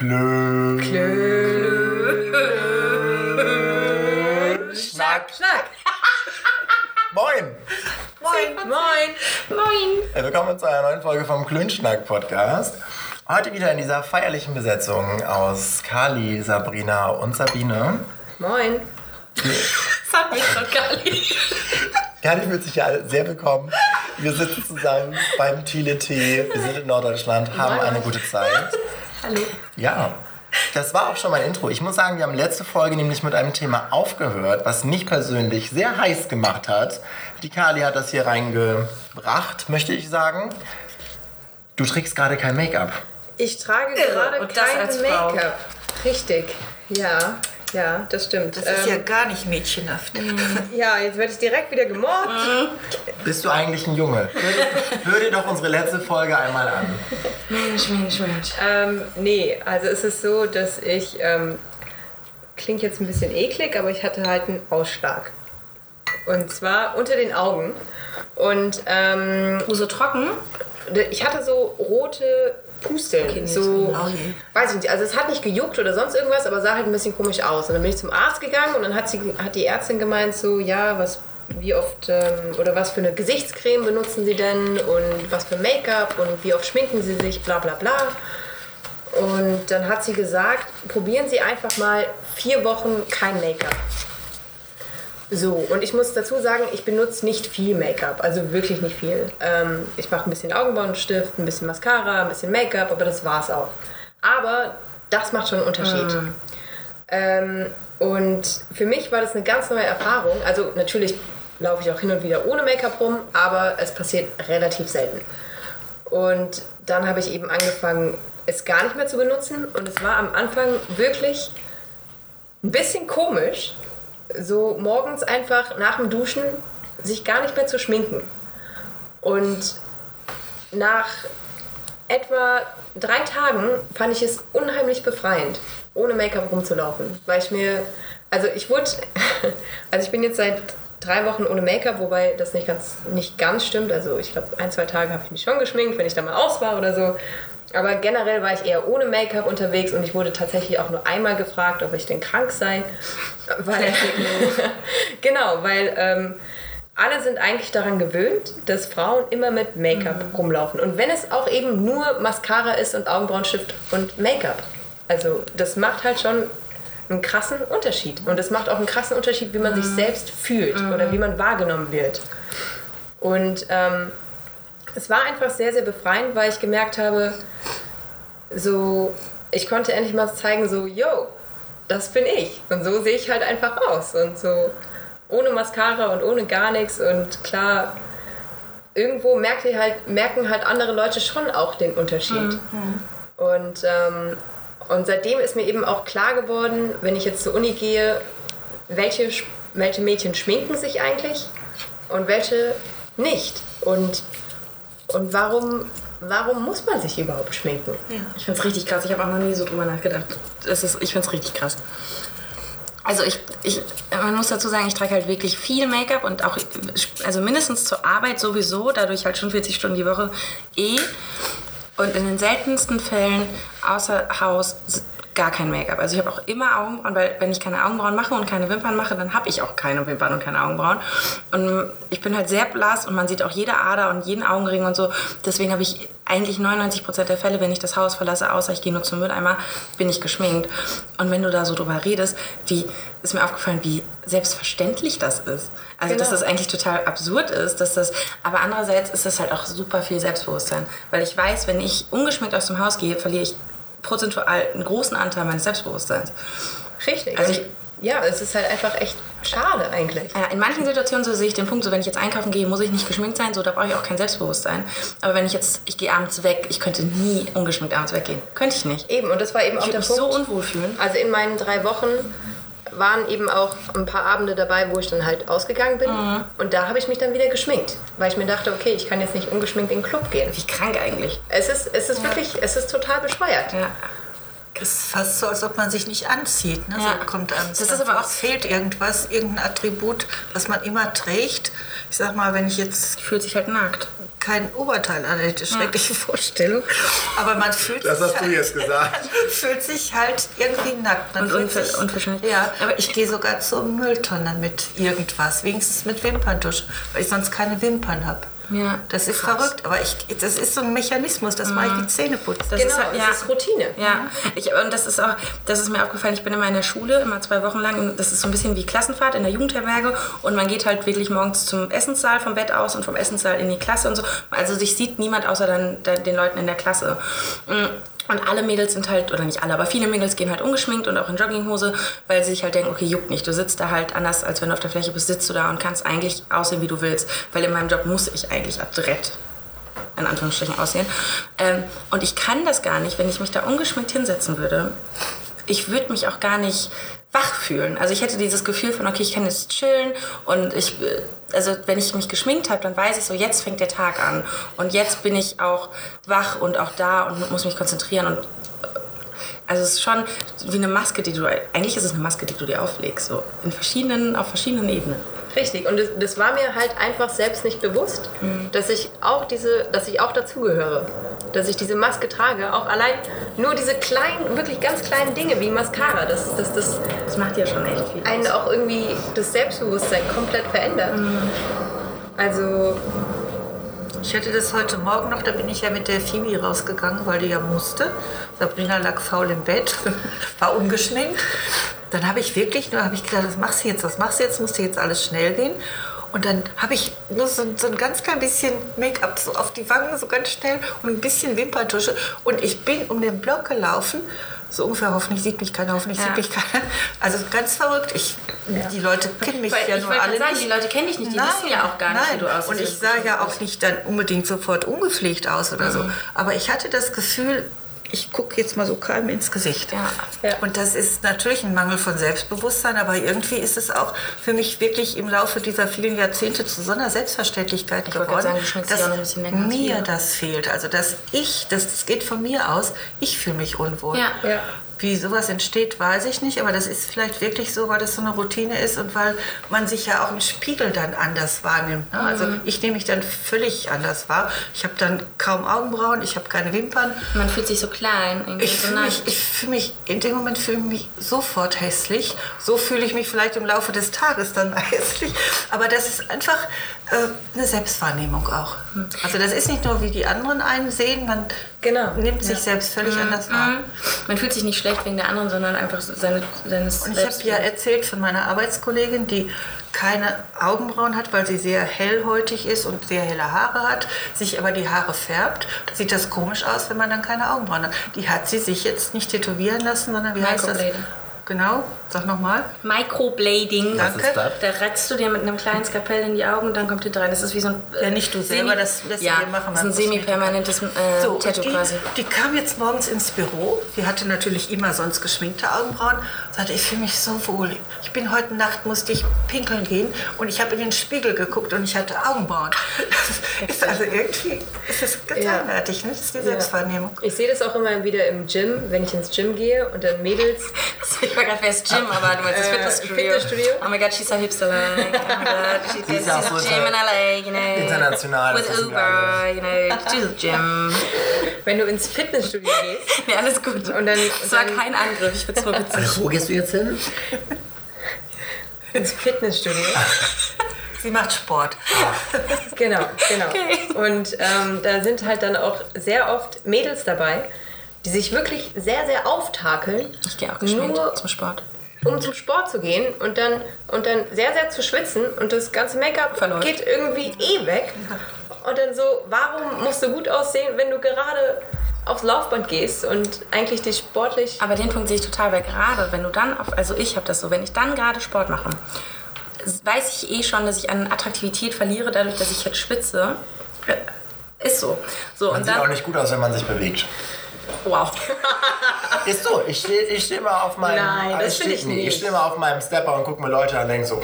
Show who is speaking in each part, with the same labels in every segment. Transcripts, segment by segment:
Speaker 1: Klö.
Speaker 2: Klö.
Speaker 1: Schnack.
Speaker 2: Schnack.
Speaker 1: Moin.
Speaker 2: Moin. Moin.
Speaker 3: Moin.
Speaker 1: Willkommen zu einer neuen Folge vom Klönschnack Podcast. Heute wieder in dieser feierlichen Besetzung aus Kali, Sabrina und Sabine.
Speaker 2: Moin.
Speaker 3: Schon gar nicht.
Speaker 1: Kali fühlt sich ja sehr willkommen. Wir sitzen zusammen beim Thiele Tee. Wir sind in Norddeutschland, haben eine gute Zeit.
Speaker 3: Hallo.
Speaker 1: Ja, das war auch schon mein Intro. Ich muss sagen, wir haben letzte Folge nämlich mit einem Thema aufgehört, was mich persönlich sehr heiß gemacht hat. Die Kali hat das hier reingebracht, möchte ich sagen. Du trägst gerade kein Make-up.
Speaker 2: Ich trage gerade kein. Make-up. Richtig. Ja. Ja, das stimmt.
Speaker 4: Das ist ja
Speaker 2: Ähm,
Speaker 4: gar nicht mädchenhaft.
Speaker 2: ja, jetzt werde ich direkt wieder gemobbt.
Speaker 1: Bist du eigentlich ein Junge? Hör, hör dir doch unsere letzte Folge einmal an.
Speaker 3: Mensch, Mensch, Mensch.
Speaker 2: Ähm, nee, also es ist so, dass ich, ähm, klingt jetzt ein bisschen eklig, aber ich hatte halt einen Ausschlag. Und zwar unter den Augen. Und ähm,
Speaker 3: So trocken?
Speaker 2: ich hatte so rote Pusteln.
Speaker 3: Okay,
Speaker 2: so,
Speaker 4: je.
Speaker 2: weiß ich nicht, also es hat nicht gejuckt oder sonst irgendwas, aber sah halt ein bisschen komisch aus. Und dann bin ich zum Arzt gegangen und dann hat, sie, hat die Ärztin gemeint, so, ja, was, wie oft ähm, oder was für eine Gesichtscreme benutzen Sie denn und was für Make-up und wie oft schminken Sie sich, bla bla bla. Und dann hat sie gesagt, probieren Sie einfach mal vier Wochen kein Make-up. So, und ich muss dazu sagen, ich benutze nicht viel Make-up, also wirklich nicht viel. Ähm, ich mache ein bisschen Augenbrauenstift, ein bisschen Mascara, ein bisschen Make-up, aber das war's auch. Aber das macht schon einen Unterschied. Ähm, und für mich war das eine ganz neue Erfahrung. Also natürlich laufe ich auch hin und wieder ohne Make-up rum, aber es passiert relativ selten. Und dann habe ich eben angefangen, es gar nicht mehr zu benutzen. Und es war am Anfang wirklich ein bisschen komisch, so morgens einfach nach dem Duschen sich gar nicht mehr zu schminken. Und nach etwa drei Tagen fand ich es unheimlich befreiend, ohne Make-up rumzulaufen. Weil ich mir, also ich wurde, also ich bin jetzt seit drei Wochen ohne Make-up, wobei das nicht ganz, nicht ganz stimmt. Also ich glaube, ein, zwei Tage habe ich mich schon geschminkt, wenn ich da mal aus war oder so. Aber generell war ich eher ohne Make-up unterwegs und ich wurde tatsächlich auch nur einmal gefragt, ob ich denn krank sei. Weil, genau, weil ähm, alle sind eigentlich daran gewöhnt, dass Frauen immer mit Make-up rumlaufen. Und wenn es auch eben nur Mascara ist und Augenbrauenstift und Make-up. Also das macht halt schon einen krassen Unterschied. Und es macht auch einen krassen Unterschied, wie man sich selbst fühlt oder wie man wahrgenommen wird. Und ähm, es war einfach sehr, sehr befreiend, weil ich gemerkt habe, so, ich konnte endlich mal zeigen, so, yo, das bin ich. Und so sehe ich halt einfach aus. Und so ohne Mascara und ohne gar nichts. Und klar, irgendwo merkt ihr halt, merken halt andere Leute schon auch den Unterschied. Und, ähm, und seitdem ist mir eben auch klar geworden, wenn ich jetzt zur Uni gehe, welche, welche Mädchen schminken sich eigentlich und welche nicht. Und, und warum, warum muss man sich überhaupt schminken?
Speaker 3: Ich find's richtig krass. Ich habe auch noch nie so drüber nachgedacht. Das ist, ich find's richtig krass. Also ich, ich, man muss dazu sagen, ich trage halt wirklich viel Make-up und auch, also mindestens zur Arbeit sowieso, dadurch halt schon 40 Stunden die Woche eh. Und in den seltensten Fällen außer Haus gar kein Make-up. Also ich habe auch immer Augenbrauen, weil wenn ich keine Augenbrauen mache und keine Wimpern mache, dann habe ich auch keine Wimpern und keine Augenbrauen. Und ich bin halt sehr blass und man sieht auch jede Ader und jeden Augenring und so. Deswegen habe ich eigentlich 99% der Fälle, wenn ich das Haus verlasse, außer ich gehe nur zum Mülleimer, bin ich geschminkt. Und wenn du da so drüber redest, wie ist mir aufgefallen, wie selbstverständlich das ist. Also, dass
Speaker 2: Genau.
Speaker 3: das eigentlich total absurd ist, dass das, aber andererseits ist das halt auch super viel Selbstbewusstsein. Weil ich weiß, wenn ich ungeschminkt aus dem Haus gehe, verliere ich prozentual einen großen Anteil meines Selbstbewusstseins.
Speaker 2: Richtig.
Speaker 3: Also
Speaker 2: Und ja, es ist halt einfach echt schade eigentlich.
Speaker 3: Ja, in manchen Situationen so sehe ich den Punkt, so wenn ich jetzt einkaufen gehe, muss ich nicht geschminkt sein, so da brauche ich auch kein Selbstbewusstsein. Aber wenn ich jetzt, ich gehe abends weg, ich könnte nie ungeschminkt abends weggehen. Könnte ich nicht.
Speaker 2: Eben, und das war eben auch
Speaker 3: Ich
Speaker 2: der
Speaker 3: würde mich
Speaker 2: Punkt.
Speaker 3: so unwohl fühlen.
Speaker 2: Also in meinen drei Wochen waren eben auch ein paar Abende dabei, wo ich dann halt ausgegangen bin.
Speaker 3: Mhm.
Speaker 2: Und da habe ich mich dann wieder geschminkt, weil ich mir dachte, okay, ich kann jetzt nicht ungeschminkt in den Club gehen.
Speaker 3: Wie krank eigentlich.
Speaker 2: Es ist, es ist wirklich, es ist total bescheuert.
Speaker 3: Ja.
Speaker 4: Es ist fast so, als ob man sich nicht anzieht. Ne?
Speaker 3: Ja.
Speaker 4: So kommt an.
Speaker 3: Das ist aber auch-
Speaker 4: Es fehlt irgendwas, irgendein Attribut, was man immer trägt. Ich sag mal, wenn ich jetzt
Speaker 3: Fühlt sich halt nackt.
Speaker 4: Kein Oberteil an hätte, schreckliche Vorstellung. Aber man fühlt
Speaker 1: Das
Speaker 4: sich
Speaker 1: hast du
Speaker 4: halt,
Speaker 1: jetzt gesagt.
Speaker 4: fühlt sich halt irgendwie nackt. Man
Speaker 3: Und
Speaker 4: fühlt
Speaker 3: unver-
Speaker 4: sich,
Speaker 3: unverschämt.
Speaker 4: Ja, aber ich gehe sogar zur Mülltonne mit irgendwas, wenigstens mit Wimperntusch, weil ich sonst keine Wimpern habe.
Speaker 3: Ja,
Speaker 4: Das ist
Speaker 3: krass.
Speaker 4: verrückt, aber ich, das ist so ein Mechanismus, das mache ich die Zähne putzen.
Speaker 3: Das
Speaker 2: genau,
Speaker 3: ist halt-
Speaker 2: das
Speaker 3: ja.
Speaker 2: ist Routine.
Speaker 3: Ja, ich, und das ist auch, das ist mir aufgefallen, ich bin immer in der Schule, immer zwei Wochen lang, und das ist so ein bisschen wie Klassenfahrt in der Jugendherberge und man geht halt wirklich morgens zum Essenssaal vom Bett aus und vom Essenssaal in die Klasse und so. Also sich sieht niemand außer dann, dann den Leuten in der Klasse. Und alle Mädels sind halt, oder nicht alle, aber viele Mädels gehen halt ungeschminkt und auch in Jogginghose, weil sie sich halt denken, okay, juckt nicht. Du sitzt da halt anders, als wenn du auf der Fläche bist, sitzt du da und kannst eigentlich aussehen, wie du willst. Weil in meinem Job muss ich eigentlich adrett in Anführungsstrichen aussehen. Ähm, und ich kann das gar nicht, wenn ich mich da ungeschminkt hinsetzen würde. Ich würde mich auch gar nicht wach fühlen. Also ich hätte dieses Gefühl von, okay, ich kann jetzt chillen und ich, äh, also wenn ich mich geschminkt habe, dann weiß ich so, jetzt fängt der Tag an und jetzt bin ich auch wach und auch da und muss mich konzentrieren und äh, also es ist schon wie eine Maske, die du, eigentlich ist es eine Maske, die du dir auflegst, so in verschiedenen, auf verschiedenen Ebenen.
Speaker 2: Richtig. Und das, das war mir halt einfach selbst nicht bewusst, dass ich auch diese, dass ich auch dazugehöre. Dass ich diese Maske trage. Auch allein nur diese kleinen, wirklich ganz kleinen Dinge wie Mascara. Das, das, das
Speaker 3: Das macht ja schon echt viel.
Speaker 2: einen auch irgendwie das Selbstbewusstsein komplett verändert. Also,
Speaker 4: Ich hatte das heute Morgen noch, da bin ich ja mit der Phoebe rausgegangen, weil die ja musste. Sabrina lag faul im Bett, war ungeschminkt. Dann habe ich wirklich nur, habe ich gedacht, was machst du jetzt, was machst du jetzt, musste jetzt alles schnell gehen. Und dann habe ich nur so, so ein ganz klein bisschen Make-up so auf die Wangen, so ganz schnell und ein bisschen Wimperntusche. Und ich bin um den Block gelaufen, so ungefähr, hoffentlich sieht mich keiner, hoffentlich
Speaker 3: Ja.
Speaker 4: sieht mich keiner. Also ganz verrückt. Ich, Die Leute kennen mich
Speaker 3: Weil
Speaker 4: ja
Speaker 3: ich
Speaker 4: nur alle
Speaker 3: sagen,
Speaker 4: nicht.
Speaker 3: die Leute kennen dich nicht, die wissen ja auch gar nicht,
Speaker 4: nein.
Speaker 3: wie du aussiehst,
Speaker 4: Und ich sah ja auch nicht dann unbedingt sofort ungepflegt aus oder
Speaker 3: Mhm.
Speaker 4: so. Aber ich hatte das Gefühl, ich gucke jetzt mal so keinem ins Gesicht.
Speaker 3: Ja.
Speaker 2: Ja.
Speaker 4: Und das ist natürlich ein Mangel von Selbstbewusstsein, aber irgendwie ist es auch für mich wirklich im Laufe dieser vielen Jahrzehnte zu so einer Selbstverständlichkeit
Speaker 3: wollte
Speaker 4: geworden,
Speaker 3: sagen,
Speaker 4: dass mir das fehlt. Also dass ich, das, das geht von mir aus, ich fühle mich unwohl.
Speaker 3: Ja.
Speaker 2: ja.
Speaker 4: Wie sowas entsteht, weiß ich nicht, aber das ist vielleicht wirklich so, weil das so eine Routine ist und weil man sich ja auch im Spiegel dann anders wahrnimmt. Ne? Also
Speaker 3: Mhm.
Speaker 4: ich nehme mich dann völlig anders wahr. Ich habe dann kaum Augenbrauen, ich habe keine Wimpern.
Speaker 3: Man fühlt sich so klein.
Speaker 4: Ich
Speaker 3: so
Speaker 4: fühle mich, ich fühle mich, in dem Moment fühle ich mich sofort hässlich. So fühle ich mich vielleicht im Laufe des Tages dann hässlich. Aber das ist einfach äh, eine Selbstwahrnehmung auch. Also das ist nicht nur, wie die anderen einen sehen, man
Speaker 2: Genau.
Speaker 4: nimmt sich selbst völlig anders wahr.
Speaker 3: Mhm. Man fühlt sich nicht schlecht wegen der anderen, sondern einfach seine, seines
Speaker 4: Und ich habe ja erzählt von meiner Arbeitskollegin, die keine Augenbrauen hat, weil sie sehr hellhäutig ist und sehr helle Haare hat, sich aber die Haare färbt. Da sieht das komisch aus, wenn man dann keine Augenbrauen hat. Die hat sie sich jetzt nicht tätowieren lassen, sondern wie heißt das? Genau, sag nochmal.
Speaker 3: Microblading.
Speaker 1: Was ist das?
Speaker 3: Da ratzt du dir mit einem kleinen Skalpell in die Augen und dann kommt hinter rein. Das ist wie so ein. äh,
Speaker 4: Ja, nicht du selber, das lässt du
Speaker 3: ja,
Speaker 4: dir machen
Speaker 3: Das ist ein semi-permanentes äh,
Speaker 4: So,
Speaker 3: Tattoo
Speaker 4: die,
Speaker 3: quasi.
Speaker 4: die kam jetzt morgens ins Büro. Sie hatte natürlich immer sonst geschminkte Augenbrauen. Sagte, ich fühle mich so wohl. Ich bin heute Nacht, musste ich pinkeln gehen und ich habe in den Spiegel geguckt und ich hatte Augenbrauen. Das ist also irgendwie, es ist ganz
Speaker 2: Ja.
Speaker 4: eigenartig, ne? Das ist die Selbstwahrnehmung.
Speaker 2: Ich sehe das auch immer wieder im Gym, wenn ich ins Gym gehe und dann Mädels.
Speaker 3: Ich war gerade fest Gym, aber du meinst das
Speaker 2: Äh,
Speaker 3: Fitnessstudio.
Speaker 2: Fitnessstudio?
Speaker 3: Oh my god, she's so hipster like. Oh my god, she's,
Speaker 1: Die ist ja auch
Speaker 3: she's
Speaker 1: so
Speaker 3: gym in LA, you know.
Speaker 1: international,
Speaker 3: With Uber, you know, to the gym.
Speaker 2: Wenn du ins Fitnessstudio gehst
Speaker 3: Nee, alles gut.
Speaker 2: Und dann-
Speaker 3: das war kein Angriff, ich find's nur witzig.
Speaker 1: Also, wo gehst du jetzt hin?
Speaker 2: ins Fitnessstudio.
Speaker 4: Sie macht Sport.
Speaker 2: Genau, genau.
Speaker 3: Okay.
Speaker 2: Und ähm, da sind halt dann auch sehr oft Mädels dabei, die sich wirklich sehr, sehr auftakeln,
Speaker 3: Ich gehe auch geschminkt
Speaker 2: Nur-
Speaker 3: zum Sport.
Speaker 2: Um zum Sport zu gehen und dann, und dann sehr, sehr zu schwitzen und das ganze Make-up geht irgendwie eh weg. Und dann so, warum musst du gut aussehen, wenn du gerade aufs Laufband gehst und eigentlich dich sportlich...
Speaker 3: Aber den Punkt sehe ich total, weil gerade wenn du dann, auf, also ich habe das so, wenn ich dann gerade Sport mache, weiß ich eh schon, dass ich an Attraktivität verliere, dadurch, dass ich jetzt schwitze. Äh, Ist so. So,
Speaker 1: Man
Speaker 3: und
Speaker 1: sieht auch
Speaker 3: dann,
Speaker 1: nicht gut aus, wenn man sich bewegt.
Speaker 3: Wow.
Speaker 1: Ist so, ich stehe ich steh mal auf meinem.
Speaker 2: Nein, das finde ich nicht.
Speaker 1: Ich stehe mal auf meinem Stepper und gucke mir Leute an und denke so,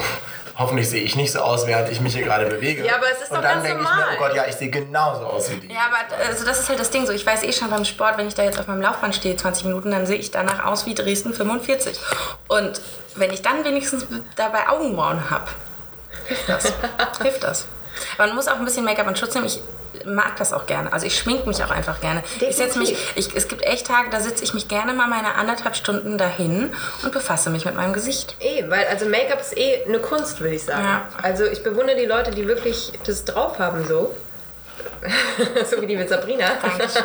Speaker 1: hoffentlich sehe ich nicht so aus, während ich mich hier gerade bewege.
Speaker 2: Ja, aber es ist
Speaker 1: und
Speaker 2: doch
Speaker 1: dann
Speaker 2: ganz
Speaker 1: denke ich
Speaker 2: normal.
Speaker 1: mir, oh Gott, ja, ich sehe genauso aus wie die.
Speaker 3: Ja, aber also das ist halt das Ding so. Ich weiß eh schon beim Sport, wenn ich da jetzt auf meinem Laufband stehe, 20 Minuten, dann sehe ich danach aus wie Dresden 45. Und wenn ich dann wenigstens dabei Augenbrauen habe, hilft das. hilft das. Aber man muss auch ein bisschen Make-up und Schutz nehmen. Ich mag das auch gerne. Also ich schmink mich auch einfach gerne. Ich setze mich, ich, es gibt echt Tage, da sitze ich mich gerne mal meine anderthalb Stunden dahin und befasse mich mit meinem Gesicht.
Speaker 2: Eh, weil also Make-up ist eh eine Kunst, würde ich sagen.
Speaker 3: Ja.
Speaker 2: Also ich bewundere die Leute, die wirklich das drauf haben so. so wie die mit Sabrina.
Speaker 3: Dankeschön.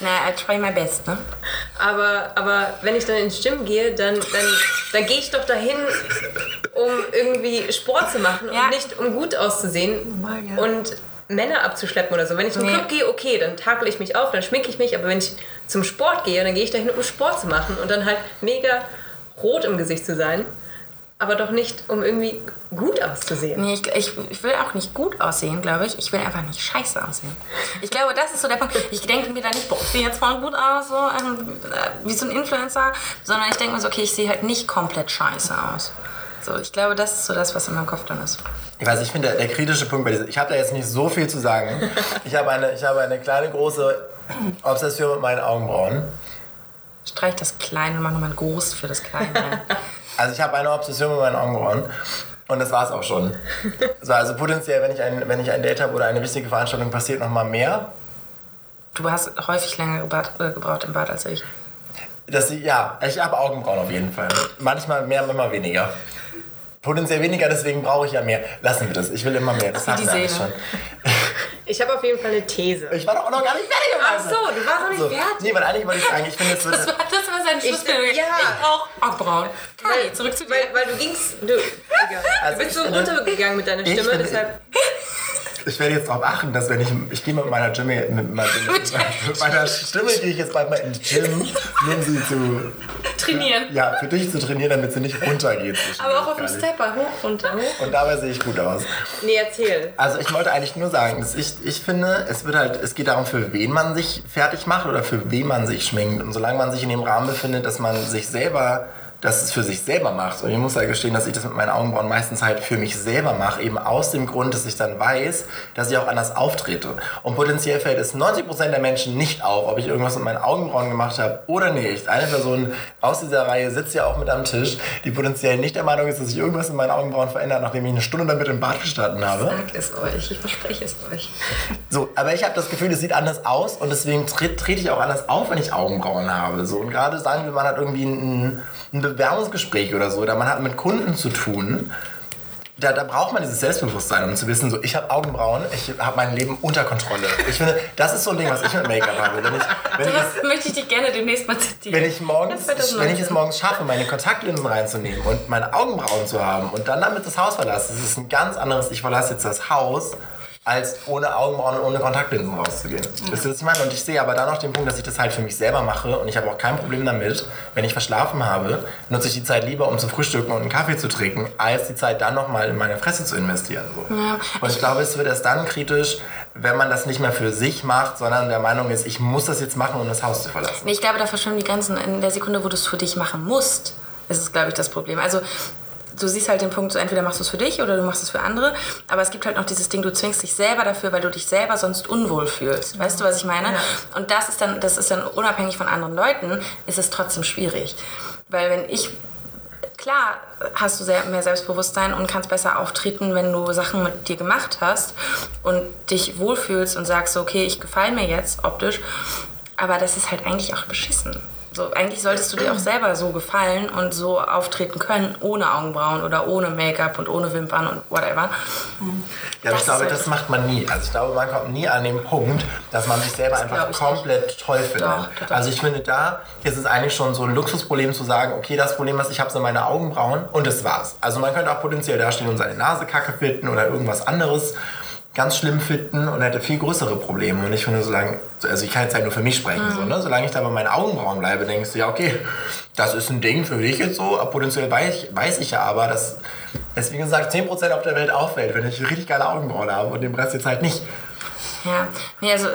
Speaker 3: Na, I try my best, ne?
Speaker 2: Aber, aber wenn ich dann ins Gym gehe, dann, dann, dann gehe ich doch dahin, um irgendwie Sport zu machen
Speaker 3: Ja.
Speaker 2: und nicht um gut auszusehen
Speaker 4: Normal, ja.
Speaker 2: und Männer abzuschleppen oder so. Wenn ich zum
Speaker 3: Nee.
Speaker 2: Club gehe, okay, dann takel ich mich auf, dann schminke ich mich, aber wenn ich zum Sport gehe, dann gehe ich dahin, um Sport zu machen und dann halt mega rot im Gesicht zu sein, aber doch nicht, um irgendwie gut auszusehen.
Speaker 3: Nee, ich, ich, ich will auch nicht gut aussehen, glaube ich. Ich will einfach nicht scheiße aussehen. Ich glaube, das ist so der Punkt. Ich denke mir da nicht, boah, ich sehe jetzt voll gut aus, so ähm, äh, wie so ein Influencer, sondern ich denke mir so, okay, ich sehe halt nicht komplett scheiße aus. So, ich glaube, das ist so das, was in meinem Kopf dann ist.
Speaker 1: Ich weiß, ich finde, der, der kritische Punkt bei dieser, ich habe da jetzt nicht so viel zu sagen. Ich habe eine, ich habe eine kleine, große Obsession mit meinen Augenbrauen.
Speaker 3: Streich das Kleine und mach nochmal ein Groß für das Kleine.
Speaker 1: Also ich habe eine Obsession mit meinen Augenbrauen. Und das war es auch schon. So, also potenziell, wenn ich ein, wenn ich ein Date habe oder eine wichtige Veranstaltung, passiert noch mal mehr.
Speaker 3: Du hast häufig länger äh, gebraucht im Bad als ich.
Speaker 1: Ich, ja, ich habe Augenbrauen auf jeden Fall. Manchmal mehr, manchmal weniger. Potenziell weniger, deswegen brauche ich ja mehr. Lassen wir das. Ich will immer mehr. Das
Speaker 3: die
Speaker 1: wir alles schon.
Speaker 2: Ich habe auf jeden Fall eine These.
Speaker 1: Ich war doch auch noch gar nicht fertig.
Speaker 2: Ach so, du warst noch nicht
Speaker 1: So.
Speaker 2: fertig.
Speaker 1: Nee, weil eigentlich wollte ich sagen, ich finde, es
Speaker 3: Das
Speaker 1: würde...
Speaker 3: war, das war sein Schlussbild.
Speaker 2: ja.
Speaker 3: Ich brauch Augenbrauen. Kali, zurück zu dir.
Speaker 2: Weil, weil du gingst, du.
Speaker 1: Also
Speaker 2: du bist
Speaker 1: ich
Speaker 2: so
Speaker 1: finde-
Speaker 2: runtergegangen mit deiner Stimme, deshalb.
Speaker 1: Ich werde jetzt darauf achten, dass wenn ich... Ich gehe mit meiner Stimme... Mit meiner, mit meiner Stimme gehe ich jetzt bald mal ins Gym, um sie zu...
Speaker 3: Trainieren.
Speaker 1: Ja, für dich zu trainieren, damit sie nicht runtergeht.
Speaker 3: Aber auch auf dem. Stepper. Hoch, runter, hoch.
Speaker 1: Und dabei sehe ich gut aus.
Speaker 2: Nee, erzähl.
Speaker 1: Also ich wollte eigentlich nur sagen, dass ich, ich finde, es wird halt, es geht darum, für wen man sich fertig macht oder für wen man sich schminkt. Und solange man sich in dem Rahmen befindet, dass man sich selber, dass es für sich selber macht. Und ich muss halt gestehen, dass ich das mit meinen Augenbrauen meistens halt für mich selber mache, eben aus dem Grund, dass ich dann weiß, dass ich auch anders auftrete. Und potenziell fällt es 90% der Menschen nicht auf, ob ich irgendwas mit meinen Augenbrauen gemacht habe oder nicht. Eine Person aus dieser Reihe sitzt ja auch mit am Tisch, die potenziell nicht der Meinung ist, dass sich irgendwas in meinen Augenbrauen verändert, nachdem ich eine Stunde damit im Bad gestanden habe.
Speaker 3: Sagt es euch, ich verspreche es euch.
Speaker 1: So, aber ich habe das Gefühl, es sieht anders aus und deswegen tre- trete ich auch anders auf, wenn ich Augenbrauen habe. So, und gerade sagen wir, man hat irgendwie ein, ein Bewerbungsgespräch oder so, oder man hat mit Kunden zu tun. Da, da braucht man dieses Selbstbewusstsein, um zu wissen, so, ich habe Augenbrauen, ich habe mein Leben unter Kontrolle. Ich finde, das ist so ein Ding, was ich mit Make-up habe. Wenn ich, wenn ich,
Speaker 3: Das möchte ich dich gerne demnächst mal zitieren.
Speaker 1: wenn ich, morgens, wenn ich es morgens schaffe, meine Kontaktlinsen reinzunehmen und meine Augenbrauen zu haben und dann damit das Haus verlasse, das ist ein ganz anderes, ich verlasse jetzt das Haus, als ohne Augenbrauen und ohne Kontaktlinsen rauszugehen. Das ist, meine. Und ich sehe aber dann noch den Punkt, dass ich das halt für mich selber mache und ich habe auch kein Problem damit, wenn ich verschlafen habe, nutze ich die Zeit lieber, um zu frühstücken und einen Kaffee zu trinken, als die Zeit dann nochmal in meine Fresse zu investieren. So. und ich glaube, es wird erst dann kritisch, wenn man das nicht mehr für sich macht, sondern der Meinung ist, ich muss das jetzt machen, um das Haus zu verlassen.
Speaker 3: Ich glaube, da verschwimmen die Grenzen. In der Sekunde, wo du es für dich machen musst, ist es, glaube ich, das Problem. Also, du siehst halt den Punkt, so entweder machst du es für dich oder du machst es für andere. Aber es gibt halt noch dieses Ding, du zwingst dich selber dafür, weil du dich selber sonst unwohl fühlst. Weißt du, was ich meine? Und das ist dann, das ist dann unabhängig von anderen Leuten, ist es trotzdem schwierig. Weil wenn ich klar hast du sehr, mehr Selbstbewusstsein und kannst besser auftreten, wenn du Sachen mit dir gemacht hast und dich wohlfühlst und sagst, okay, ich gefalle mir jetzt optisch, aber das ist halt eigentlich auch beschissen. So, eigentlich solltest du dir auch selber so gefallen und so auftreten können, ohne Augenbrauen oder ohne Make-up und ohne Wimpern und whatever.
Speaker 1: Ja, aber ich glaube, das macht man nie. Also ich glaube, man kommt nie an den Punkt, dass man sich selber einfach komplett toll findet.
Speaker 3: Doch, doch, doch.
Speaker 1: Also ich finde, da ist es eigentlich schon so ein Luxusproblem zu sagen, okay, das Problem ist, ich habe so meine Augenbrauen und das war's. Also man könnte auch potenziell dastehen und seine Nase kacke finden oder irgendwas anderes ganz schlimm finden und hätte viel größere Probleme. Und ich finde, solange, also ich kann jetzt halt nur für mich sprechen,
Speaker 3: Mhm.
Speaker 1: so, ne? solange ich da bei meinen Augenbrauen bleibe, denkst du, ja, okay, das ist ein Ding für dich jetzt so, aber potenziell weiß, weiß ich ja aber, dass es, wie gesagt, 10% auf der Welt auffällt, wenn ich richtig geile Augenbrauen habe und den Rest jetzt halt nicht.
Speaker 3: Ja, nee, also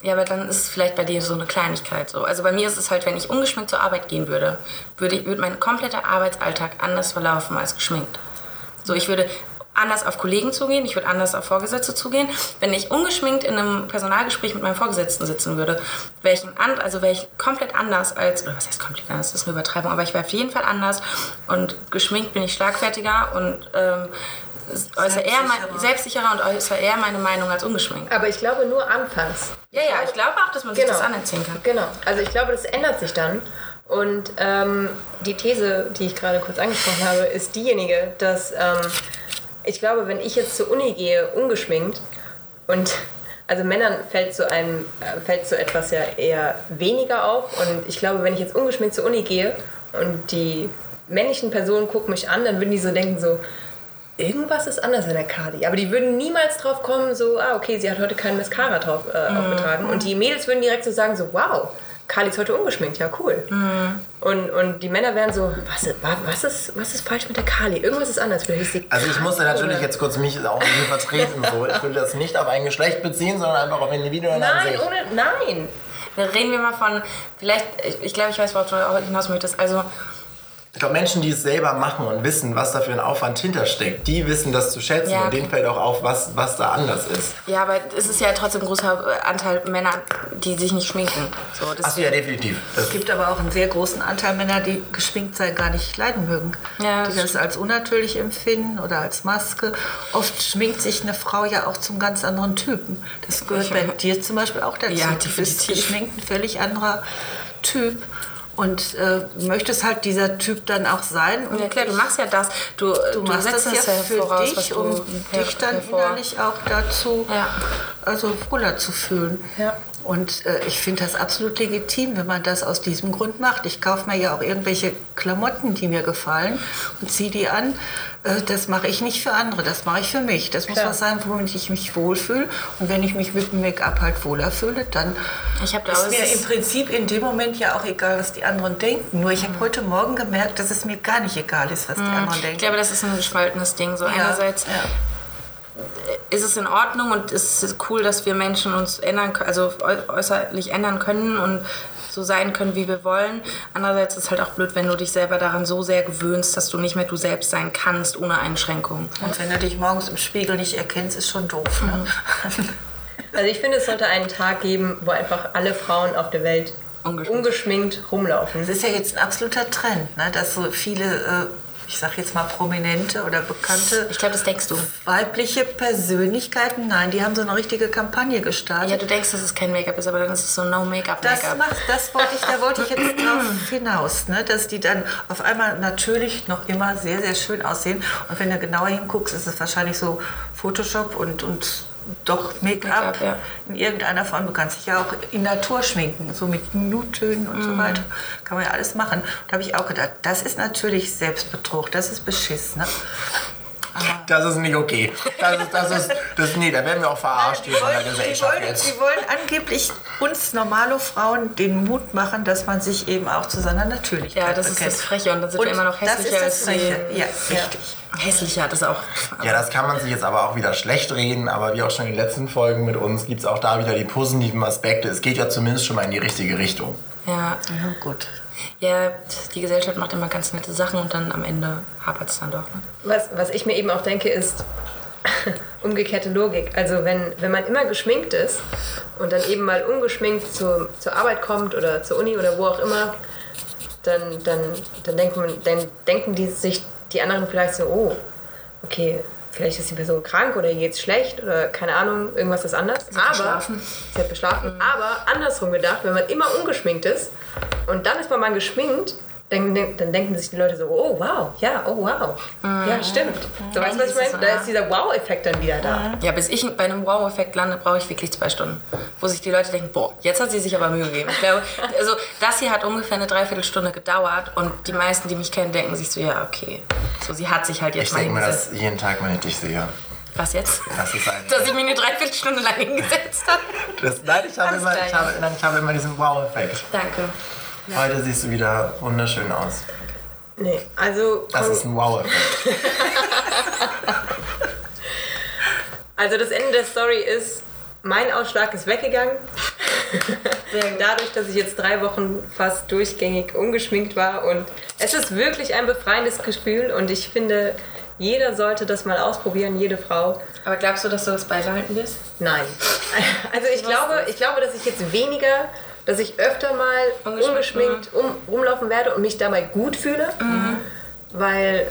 Speaker 3: Ja, aber dann ist es vielleicht bei dir so eine Kleinigkeit so. Also bei mir ist es halt, wenn ich ungeschminkt zur Arbeit gehen würde, würde, würde mein kompletter Arbeitsalltag anders verlaufen als geschminkt. So, ich würde anders auf Kollegen zugehen, ich würde anders auf Vorgesetzte zugehen. Wenn ich ungeschminkt in einem Personalgespräch mit meinem Vorgesetzten sitzen würde, wäre ich, and, also wäre ich komplett anders als, oder was heißt komplett anders, das ist eine Übertreibung, aber ich wäre auf jeden Fall anders und geschminkt bin ich schlagfertiger und ähm, äußere eher mein,
Speaker 4: Selbstsicherer.
Speaker 3: und äußere eher meine Meinung als ungeschminkt.
Speaker 2: Aber ich glaube nur anfangs.
Speaker 3: Ja, ja, ich glaube auch, dass man sich das anerziehen kann.
Speaker 2: Genau. Also ich glaube, das ändert sich dann. Und ähm, die These, die ich gerade kurz angesprochen habe, ist diejenige, dass ähm, ich glaube, wenn ich jetzt zur Uni gehe, ungeschminkt, und also Männern fällt so, ein, äh, fällt so etwas ja eher weniger auf. Und ich glaube, wenn ich jetzt ungeschminkt zur Uni gehe und die männlichen Personen gucken mich an, dann würden die so denken, so, irgendwas ist anders an der Kali. Aber die würden niemals drauf kommen, so, ah, okay, sie hat heute kein Mascara drauf äh, aufgetragen. Und die Mädels würden direkt so sagen, so, wow, Kali ist heute ungeschminkt, ja, cool. Und, und die Männer wären so, was, was, ist, was ist falsch mit der Kali? Irgendwas ist anders. Ist die
Speaker 1: Also ich muss da natürlich
Speaker 2: Oder-
Speaker 1: jetzt kurz mich auch irgendwie vertreten. So. Ich will das nicht auf ein Geschlecht beziehen, sondern einfach auf individuelle
Speaker 2: Nein, ohne, nein.
Speaker 3: Dann reden wir mal von, vielleicht, ich, ich glaube, ich weiß, worauf du auch hinaus möchtest. Also,
Speaker 1: Ich glaube, Menschen, die es selber machen und wissen, was da für ein Aufwand hintersteckt, die wissen das zu schätzen.
Speaker 3: Ja,
Speaker 1: und denen fällt auch auf, was, was da anders ist.
Speaker 3: ja, aber es ist ja trotzdem ein großer Anteil Männer, die sich nicht schminken. So, das
Speaker 1: Achso, ja, definitiv. Das,
Speaker 4: Es gibt aber auch einen sehr großen Anteil Männer, die geschminkt sein gar nicht leiden mögen.
Speaker 3: Ja,
Speaker 4: die
Speaker 3: das
Speaker 4: als unnatürlich empfinden oder als Maske. Oft schminkt sich eine Frau ja auch zum ganz anderen Typen. Das gehört bei dir zum Beispiel auch dazu.
Speaker 3: Ja,
Speaker 4: du bist
Speaker 3: definitiv.
Speaker 4: geschminkt ein völlig anderer Typ. Und äh, möchtest halt dieser Typ dann auch sein. Und
Speaker 3: ja klar, du machst ja das. Du,
Speaker 4: Du machst das ja für
Speaker 3: voraus,
Speaker 4: dich,
Speaker 3: du
Speaker 4: um dich dann
Speaker 3: hervor-
Speaker 4: innerlich auch dazu
Speaker 3: Ja.
Speaker 4: also wohler zu fühlen.
Speaker 2: Ja.
Speaker 4: Und äh, ich finde das absolut legitim, wenn man das aus diesem Grund macht. Ich kaufe mir ja auch irgendwelche Klamotten, die mir gefallen und ziehe die an. Äh, das mache ich nicht für andere, das mache ich für mich. Das muss
Speaker 2: Klar.
Speaker 4: was sein, womit ich mich wohlfühle. Und wenn ich mich mit dem Make-up halt wohler fühle, dann
Speaker 3: Ich habe da
Speaker 4: ist mir im Prinzip in dem Moment ja auch egal, was die anderen denken. Nur ich habe heute Morgen gemerkt, dass es mir gar nicht egal ist, was die anderen denken.
Speaker 3: Ich glaube, das ist ein gespaltenes Ding. So
Speaker 4: Ja,
Speaker 3: einerseits
Speaker 4: ja.
Speaker 3: Ist es in Ordnung und es ist cool, dass wir Menschen uns ändern, können, also äu- äußerlich ändern können und so sein können, wie wir wollen. Andererseits ist es halt auch blöd, wenn du dich selber daran so sehr gewöhnst, dass du nicht mehr du selbst sein kannst ohne Einschränkungen.
Speaker 4: Und wenn du dich morgens im Spiegel nicht erkennst, ist schon doof. Ne?
Speaker 2: Also ich finde, es sollte einen Tag geben, wo einfach alle Frauen auf der Welt
Speaker 3: Ungeschminkt.
Speaker 2: ungeschminkt rumlaufen.
Speaker 4: Das ist ja jetzt ein absoluter Trend, ne? dass so viele, äh, ich sag jetzt mal prominente oder bekannte
Speaker 3: Ich glaube, das denkst du.
Speaker 4: weibliche Persönlichkeiten, nein, die haben so eine richtige Kampagne gestartet.
Speaker 3: Ja, du denkst, dass es kein Make-up ist, aber dann ist es so
Speaker 4: das
Speaker 3: No-Make-up-Make-up.
Speaker 4: macht, das wollte ich, da wollte ich jetzt drauf hinaus, ne? dass die dann auf einmal natürlich noch immer sehr, sehr schön aussehen. Und wenn du genauer hinguckst, ist es wahrscheinlich so Photoshop und, und doch Make-up
Speaker 3: ja.
Speaker 4: in irgendeiner Form. Du kannst dich ja auch in Natur schminken, so mit Nude-Tönen und
Speaker 3: Mhm.
Speaker 4: so weiter. Kann man ja alles machen. Da habe ich auch gedacht, das ist natürlich Selbstbetrug, das ist Beschiss. Ne?
Speaker 1: das ist nicht okay. Das ist, das ist, das, nee, da werden wir auch verarscht hier von der
Speaker 4: die,
Speaker 1: Gesellschaft
Speaker 4: wollen,
Speaker 1: jetzt.
Speaker 4: die wollen angeblich uns normale Frauen den Mut machen, dass man sich eben auch zu seiner Natürlichkeit
Speaker 3: Ja, das ist
Speaker 4: bekennt.
Speaker 3: das Freche und dann sind wir immer noch
Speaker 4: das ist
Speaker 3: hässlicher
Speaker 4: das
Speaker 3: als
Speaker 4: Freche.
Speaker 3: die-
Speaker 4: Ja, richtig.
Speaker 3: Hässlicher, das auch.
Speaker 1: Ja, das kann man sich jetzt aber auch wieder schlecht reden, aber wie auch schon in den letzten Folgen mit uns gibt es auch da wieder die positiven Aspekte. Es geht ja zumindest schon mal in die richtige Richtung.
Speaker 3: Ja,
Speaker 4: Ja, gut.
Speaker 3: Ja, die Gesellschaft macht immer ganz nette Sachen und dann am Ende hapert es dann doch. Ne?
Speaker 2: Was, was ich mir eben auch denke, ist umgekehrte Logik. Also wenn, wenn man immer geschminkt ist und dann eben mal ungeschminkt zur, zur Arbeit kommt oder zur Uni oder wo auch immer, dann, dann, dann, denken, dann denken die sich die anderen vielleicht so, oh, okay, vielleicht ist die Person krank oder ihr geht's schlecht oder keine Ahnung, irgendwas ist anders.
Speaker 3: hat beschlafen.
Speaker 2: Sie hat beschlafen. Aber andersrum gedacht, wenn man immer ungeschminkt ist und dann ist man mal geschminkt, dann, dann denken sich die Leute so, oh wow, ja, oh wow. Ja, stimmt. So, weißt du, was ich meine? Da ist dieser Wow-Effekt dann wieder da.
Speaker 3: Ja, bis ich bei einem Wow-Effekt lande, brauche ich wirklich zwei Stunden. Wo sich die Leute denken, boah, jetzt hat sie sich aber Mühe gegeben. Ich glaube, also das hier hat ungefähr eine Dreiviertelstunde gedauert und die meisten, die mich kennen, denken sich so, ja, okay. So, sie hat sich halt jetzt
Speaker 1: Ich
Speaker 3: mal
Speaker 1: denke mir das jeden Tag, wenn ich dich sehe.
Speaker 3: Was jetzt?
Speaker 1: Das.
Speaker 3: Dass ich mich eine Dreiviertelstunde lang hingesetzt habe.
Speaker 1: Das, nein, ich habe, immer, ich, habe, nein, ich habe immer diesen Wow-Effekt.
Speaker 3: Danke.
Speaker 1: Heute siehst du wieder wunderschön aus.
Speaker 2: Nee, also,
Speaker 1: Das ist ein Wow-Effekt.
Speaker 2: also das Ende der Story ist, mein Ausschlag ist weggegangen. Dadurch, dass ich jetzt drei Wochen fast durchgängig ungeschminkt war und es ist wirklich ein befreiendes Gefühl und ich finde, jeder sollte das mal ausprobieren, jede Frau.
Speaker 3: Aber glaubst du, dass du das beibehalten wirst?
Speaker 2: Nein. Also ich glaube, ich glaube, dass ich jetzt weniger, dass ich öfter mal
Speaker 3: Ungeschminkt,
Speaker 2: ungeschminkt um, rumlaufen werde und mich dabei gut fühle. Weil,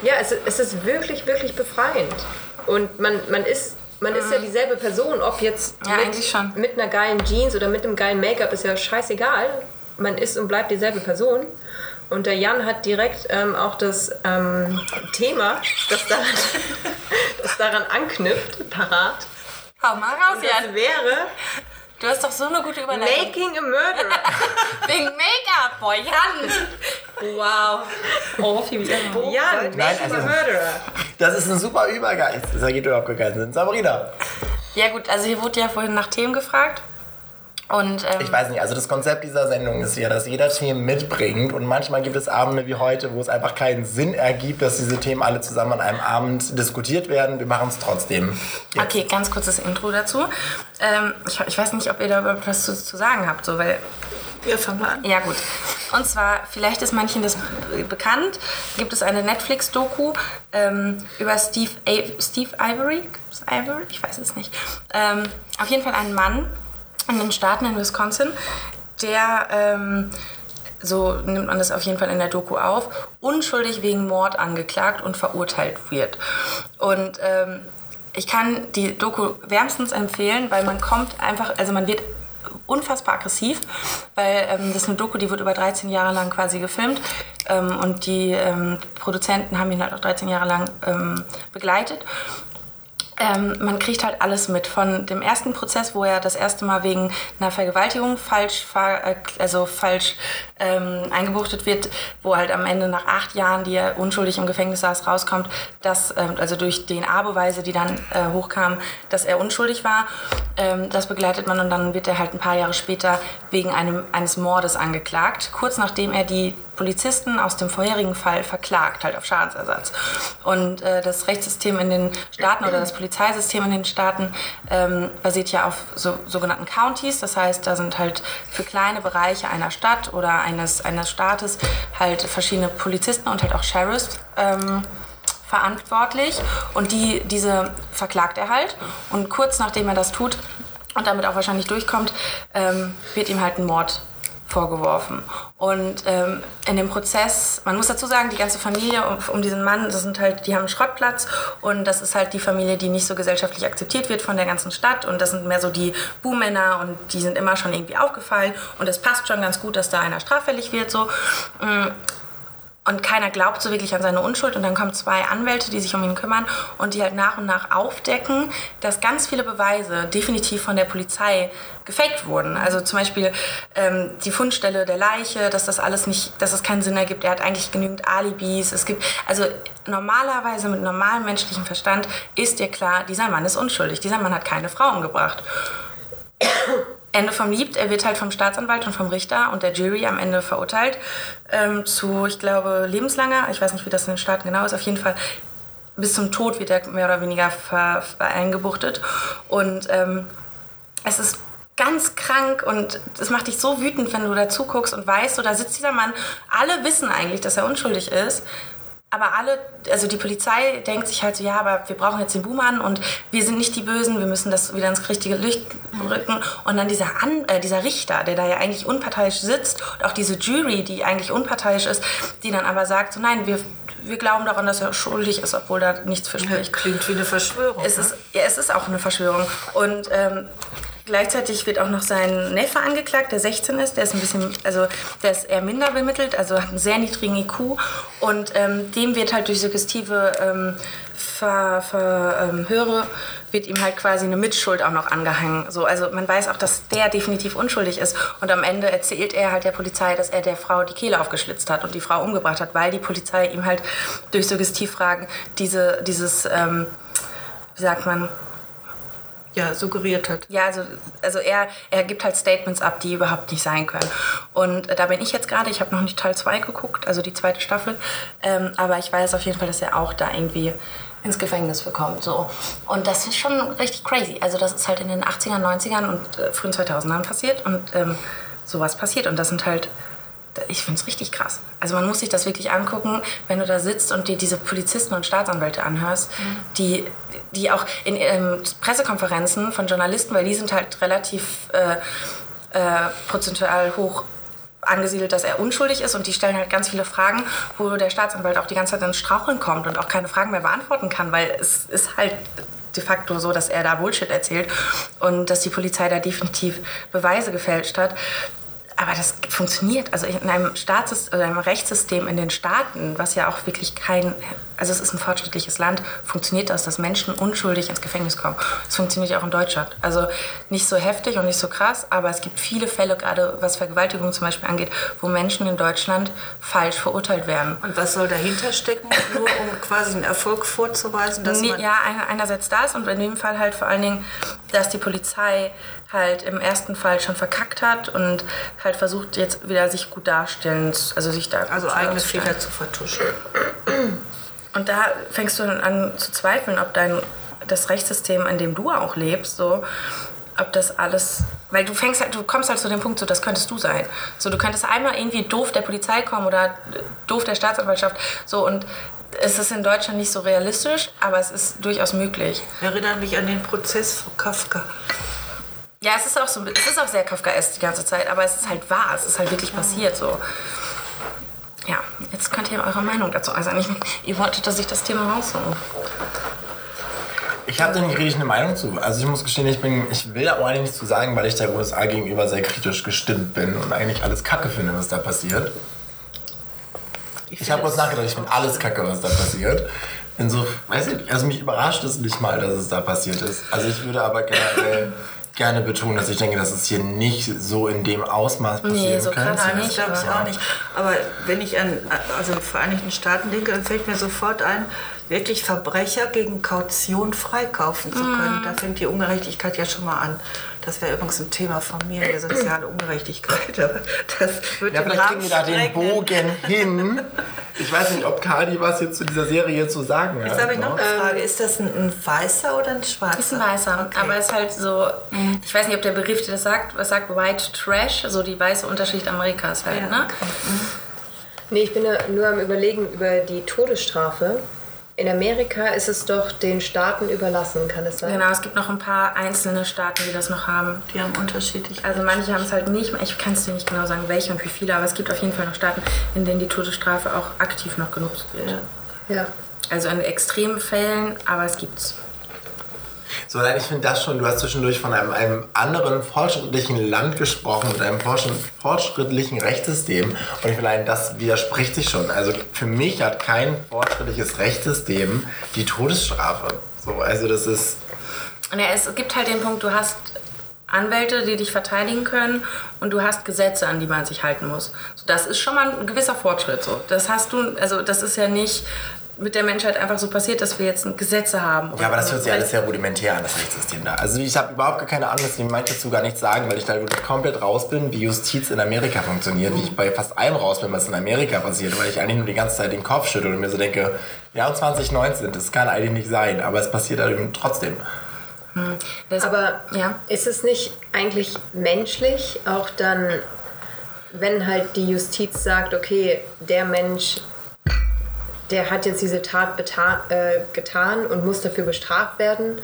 Speaker 2: ja, es, es ist wirklich, wirklich befreiend. Und man, man ist... Man ist ja dieselbe Person, ob jetzt
Speaker 3: Ja, eigentlich schon.
Speaker 2: mit einer geilen Jeans oder mit einem geilen Make-up, ist ja scheißegal. Man ist und bleibt dieselbe Person. Und der Jan hat direkt ähm, auch das ähm, Thema, das daran, das daran anknüpft, parat.
Speaker 3: Hau mal raus,
Speaker 2: Und das wäre
Speaker 3: Du hast doch so eine gute Überleitung.
Speaker 2: Making a Murderer.
Speaker 3: Wegen Make-up, boy, Jan. Wow. Oh, Phoebe.
Speaker 2: Jan, Making
Speaker 1: also-
Speaker 2: a Murderer.
Speaker 1: Das ist ein super Übergeist. Das ergibt überhaupt keinen Sinn. Sabrina.
Speaker 3: Ja gut, also hier wurde ja vorhin nach Themen gefragt. Und ähm,
Speaker 1: Ich weiß nicht, also das Konzept dieser Sendung ist ja, dass jeder Themen mitbringt und manchmal gibt es Abende wie heute, wo es einfach keinen Sinn ergibt, dass diese Themen alle zusammen an einem Abend diskutiert werden. Wir machen es trotzdem. Jetzt.
Speaker 3: Okay, ganz kurzes Intro dazu. Ähm, ich, ich weiß nicht, ob ihr da was zu, zu sagen habt, so, weil
Speaker 4: Wir fangen mal an.
Speaker 3: Ja, gut. Und zwar, vielleicht ist manchen das bekannt, gibt es eine Netflix-Doku ähm, über Steve, A Steve Ivory. Ivory? Ich weiß es nicht. Ähm, auf jeden Fall ein Mann in den Staaten in Wisconsin, der, ähm, so nimmt man das auf jeden Fall in der Doku auf, unschuldig wegen Mord angeklagt und verurteilt wird. Und ähm, ich kann die Doku wärmstens empfehlen, weil man kommt einfach, also man wird unfassbar aggressiv, weil ähm, das ist eine Doku, die wird über 13 Jahre lang quasi gefilmt ähm, und die ähm, Produzenten haben ihn halt auch 13 Jahre lang ähm, begleitet. Ähm, man kriegt halt alles mit. Von dem ersten Prozess, wo er das erste Mal wegen einer Vergewaltigung falsch, äh, also falsch ähm, eingebuchtet wird, wo halt am Ende nach acht Jahren, die er unschuldig im Gefängnis saß, rauskommt, dass, ähm, also durch DNA-Beweise, die dann äh, hochkamen, dass er unschuldig war. Ähm, das begleitet man und dann wird er halt ein paar Jahre später wegen einem, eines Mordes angeklagt, kurz nachdem er die Polizisten aus dem vorherigen Fall verklagt, halt auf Schadensersatz. Und äh, das Rechtssystem in den Staaten oder das Polizeisystem in den Staaten ähm, basiert ja auf so, sogenannten Counties. Das heißt, da sind halt für kleine Bereiche einer Stadt oder eines, eines Staates halt verschiedene Polizisten und halt auch Sheriffs. Ähm, verantwortlich und die, diese verklagt er halt und kurz nachdem er das tut und damit auch wahrscheinlich durchkommt, ähm, wird ihm halt ein Mord vorgeworfen. Und ähm, in dem Prozess, man muss dazu sagen, die ganze Familie um, um diesen Mann, das sind halt, die haben einen Schrottplatz und das ist halt die Familie, die nicht so gesellschaftlich akzeptiert wird von der ganzen Stadt und das sind mehr so die Buhmänner und die sind immer schon irgendwie aufgefallen und es passt schon ganz gut, dass da einer straffällig wird so. Und keiner glaubt so wirklich an seine Unschuld. Und dann kommen zwei Anwälte, die sich um ihn kümmern und die halt nach und nach aufdecken, dass ganz viele Beweise definitiv von der Polizei gefaked wurden. Also zum Beispiel ähm, die Fundstelle der Leiche, dass das alles nicht, dass es keinen Sinn ergibt. Er hat eigentlich genügend Alibis. Es gibt, also normalerweise mit normalem menschlichem Verstand ist dir klar, dieser Mann ist unschuldig. Dieser Mann hat keine Frau umgebracht. Ende vom Lied. Er wird halt vom Staatsanwalt und vom Richter und der Jury am Ende verurteilt ähm, zu, ich glaube, lebenslanger. Ich weiß nicht, wie das in den Staaten genau ist. Auf jeden Fall bis zum Tod wird er mehr oder weniger eingebuchtet. Und ähm, es ist ganz krank und es macht dich so wütend, wenn du da zuguckst und weißt, so, da sitzt dieser Mann. Alle wissen eigentlich, dass er unschuldig ist. Aber alle, also die Polizei denkt sich halt so, ja, aber wir brauchen jetzt den Buhmann und wir sind nicht die Bösen, wir müssen das wieder ins richtige Licht rücken. Und dann dieser, An äh, dieser Richter, der da ja eigentlich unparteiisch sitzt und auch diese Jury, die eigentlich unparteiisch ist, die dann aber sagt, so nein, wir, wir glauben daran, dass er schuldig ist, obwohl da nichts für spricht.
Speaker 4: Klingt wie eine Verschwörung.
Speaker 3: Es
Speaker 4: ne?
Speaker 3: ist, ja, es ist auch eine Verschwörung. Und ähm, gleichzeitig wird auch noch sein Neffe angeklagt, der 16 ist. Der ist ein bisschen, also der ist eher minder bemittelt, also hat einen sehr niedrigen IQ. Und ähm, dem wird halt durch suggestive ähm, Ver, Verhöre wird ihm halt quasi eine Mitschuld auch noch angehangen. So, also man weiß auch, dass der definitiv unschuldig ist. Und am Ende erzählt er halt der Polizei, dass er der Frau die Kehle aufgeschlitzt hat und die Frau umgebracht hat, weil die Polizei ihm halt durch Suggestivfragen diese, dieses, ähm, wie sagt man,
Speaker 4: ja, suggeriert hat.
Speaker 3: ja, also, also er, er gibt halt Statements ab, die überhaupt nicht sein können. Und da bin ich jetzt gerade, ich habe noch nicht Teil 2 geguckt, also die zweite Staffel, ähm, aber ich weiß auf jeden Fall, dass er auch da irgendwie ins Gefängnis bekommt. So. Und das ist schon richtig crazy. Also das ist halt in den 80ern, 90ern und äh, frühen 2000ern passiert und ähm, sowas passiert. Und das sind halt, ich finde es richtig krass. Also man muss sich das wirklich angucken, wenn du da sitzt und dir diese Polizisten und Staatsanwälte anhörst, die, die auch in ähm, Pressekonferenzen von Journalisten, weil die sind halt relativ äh, äh, prozentual hoch angesiedelt, dass er unschuldig ist und die stellen halt ganz viele Fragen, wo der Staatsanwalt auch die ganze Zeit ins Straucheln kommt und auch keine Fragen mehr beantworten kann, weil es ist halt de facto so, dass er da Bullshit erzählt und dass die Polizei da definitiv Beweise gefälscht hat. Aber das funktioniert. Also in einem Staatssystem einem Rechtssystem in den Staaten, was ja auch wirklich kein, also es ist ein fortschrittliches Land, funktioniert das, dass Menschen unschuldig ins Gefängnis kommen. Das funktioniert auch in Deutschland. Also nicht so heftig und nicht so krass, aber es gibt viele Fälle, gerade was Vergewaltigung zum Beispiel angeht, wo Menschen in Deutschland falsch verurteilt werden.
Speaker 4: Und was soll dahinter stecken? Nur um quasi einen Erfolg vorzuweisen, dass
Speaker 3: Nee,
Speaker 4: man
Speaker 3: ja, einer- einerseits das und in dem Fall halt vor allen Dingen, dass die Polizei halt im ersten Fall schon verkackt hat und halt versucht jetzt wieder sich gut darstellen, also sich da
Speaker 4: also eigene. Fehler zu vertuschen.
Speaker 3: Und da fängst du dann an zu zweifeln, ob dein das Rechtssystem, in dem du auch lebst, so ob das alles, weil du fängst halt, du kommst halt zu dem Punkt, so das könntest du sein. So du könntest einmal irgendwie doof der Polizei kommen oder doof der Staatsanwaltschaft, so und es ist in Deutschland nicht so realistisch, aber es ist durchaus möglich.
Speaker 4: Erinnert mich an den Prozess von Kafka.
Speaker 3: Ja, es ist auch so, es ist auch sehr Kafkaesk die ganze Zeit, aber es ist halt wahr, es ist halt wirklich passiert so. Ja, jetzt könnt ihr eure Meinung dazu äußern. Ich, ihr wolltet, dass ich das Thema raussuche.
Speaker 1: Ich habe da nicht richtig eine Meinung zu. Also ich muss gestehen, ich, bin, ich will da auch eigentlich nichts zu sagen, weil ich der USA gegenüber sehr kritisch gestimmt bin und eigentlich alles kacke finde, was da passiert. Ich habe kurz nachgedacht, ich finde alles kacke, was da passiert. Inso, weiß ich nicht, also mich überrascht es nicht mal, dass es da passiert ist. Also ich würde aber generell gerne betonen, dass ich denke, dass es hier nicht so in dem Ausmaß passieren
Speaker 3: so
Speaker 1: könnte.
Speaker 3: krass
Speaker 4: Nein,
Speaker 3: nicht,
Speaker 4: glaube ich
Speaker 3: aber-
Speaker 4: auch nicht. Aber wenn ich an also die Vereinigten Staaten denke, dann fällt mir sofort ein, wirklich Verbrecher gegen Kaution freikaufen zu können. Da fängt die Ungerechtigkeit ja schon mal an. Das wäre übrigens ein Thema von mir, die soziale Ungerechtigkeit. Aber das wird
Speaker 1: Ja,
Speaker 4: den
Speaker 1: vielleicht kriegen wir da den. Bogen hin. Ich weiß nicht, ob Kali was jetzt zu dieser Serie zu sagen hat.
Speaker 4: Jetzt habe ich noch
Speaker 1: ne?
Speaker 4: eine Frage. Ist das ein, ein weißer oder ein schwarzer?
Speaker 3: Ist ein weißer,
Speaker 4: Okay.
Speaker 3: aber es ist halt so, ich weiß nicht, ob der Begriff dir das sagt, was sagt White Trash, so die weiße Unterschicht Amerikas halt,
Speaker 4: Ja,
Speaker 3: ne?
Speaker 2: Nee, ich bin da nur am Überlegen über die Todesstrafe. In Amerika ist es doch den Staaten überlassen, kann es sein?
Speaker 3: Genau, es gibt noch ein paar einzelne Staaten, die das noch haben.
Speaker 4: Die haben unterschiedlich.
Speaker 3: Also manche haben es halt nicht, ich kann es dir nicht genau sagen, welche und wie viele, aber es gibt auf jeden Fall noch Staaten, in denen die Todesstrafe auch aktiv noch genutzt wird.
Speaker 2: Ja.
Speaker 3: Also in extremen Fällen, aber es gibt's.
Speaker 1: So, ich finde das schon, du hast zwischendurch von einem, einem anderen fortschrittlichen Land gesprochen, mit einem fortsch- fortschrittlichen Rechtssystem. Und ich finde, das widerspricht sich schon. Also für mich hat kein fortschrittliches Rechtssystem die Todesstrafe. So, also das ist.
Speaker 3: Ja, es gibt halt den Punkt, du hast Anwälte, die dich verteidigen können und du hast Gesetze, an die man sich halten muss. Das ist schon mal ein gewisser Fortschritt. So. Das hast du, also das ist ja nicht mit der Menschheit einfach so passiert, dass wir jetzt Gesetze haben.
Speaker 1: Ja, aber das hört sich alles sehr rudimentär an, das Rechtssystem da. Also ich habe überhaupt gar keine Ahnung, deswegen ich dazu gar nichts sagen, weil ich da wirklich komplett raus bin, wie Justiz in Amerika funktioniert, wie ich bei fast allem raus bin, was in Amerika passiert, weil ich eigentlich nur die ganze Zeit den Kopf schüttel und mir so denke, ja, und 2019, das kann eigentlich nicht sein, aber es passiert halt eben trotzdem.
Speaker 3: Das,
Speaker 2: Aber
Speaker 3: ja.
Speaker 2: ist es nicht eigentlich menschlich, auch dann, wenn halt die Justiz sagt, okay, der Mensch, der hat jetzt diese Tat beta äh, getan und muss dafür bestraft werden.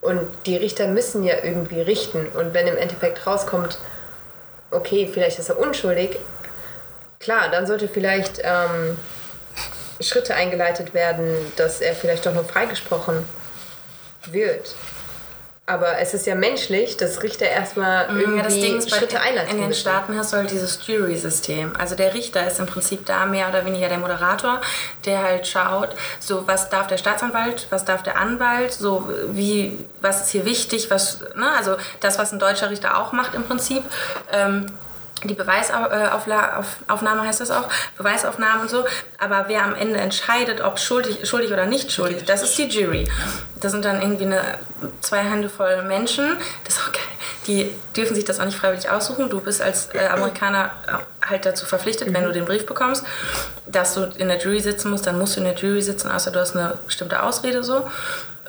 Speaker 2: Und die Richter müssen ja irgendwie richten. Und wenn im Endeffekt rauskommt, okay, vielleicht ist er unschuldig, klar, dann sollte vielleicht ähm, Schritte eingeleitet werden, dass er vielleicht doch noch freigesprochen wird. Aber es ist ja menschlich, dass Richter erstmal irgendwie
Speaker 3: Ja, das Ding ist,
Speaker 2: Schritte einleiten
Speaker 3: in den
Speaker 2: müssen.
Speaker 3: Staaten hast du halt dieses Jury-System. Also der Richter ist im Prinzip da mehr oder weniger der Moderator, der halt schaut, so was darf der Staatsanwalt, was darf der Anwalt, so wie, was ist hier wichtig, was, ne, also das, was ein deutscher Richter auch macht im Prinzip. Ähm, die Beweisaufnahme heißt das auch, Beweisaufnahme und so. Aber wer am Ende entscheidet, ob schuldig, schuldig oder nicht schuldig, das ist die Jury. Das sind dann irgendwie eine, zwei Hände voll Menschen. Das ist auch geil. Die dürfen sich das auch nicht freiwillig aussuchen. Du bist als äh, Amerikaner halt dazu verpflichtet, wenn du den Brief bekommst, dass du in der Jury sitzen musst, dann musst du in der Jury sitzen, außer du hast eine bestimmte Ausrede so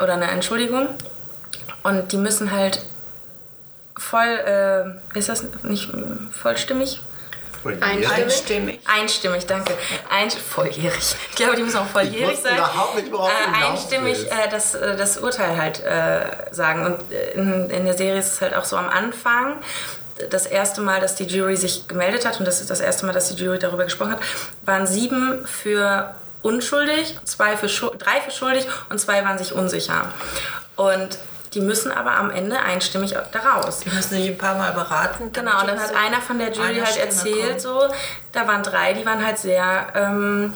Speaker 3: oder eine Entschuldigung. Und die müssen halt voll, äh, ist das nicht vollstimmig?
Speaker 2: Einstimmig.
Speaker 4: Einstimmig.
Speaker 3: Einstimmig, danke. Ein, volljährig. Ich glaube, die müssen auch volljährig sein.
Speaker 1: überhaupt nicht, worauf du
Speaker 3: äh, Einstimmig äh, das, äh, das Urteil halt äh, sagen. Und äh, in, in der Serie ist es halt auch so am Anfang. Das erste Mal, dass die Jury sich gemeldet hat und das ist das erste Mal, dass die Jury darüber gesprochen hat, waren sieben für unschuldig, zwei für drei für schuldig und zwei waren sich unsicher. Und die müssen aber am Ende einstimmig da raus.
Speaker 4: Die müssen sich ein paar Mal beraten.
Speaker 3: Genau, und dann hat einer von der Jury halt erzählt,
Speaker 4: kommt.
Speaker 3: so, da waren drei, die waren halt sehr ähm,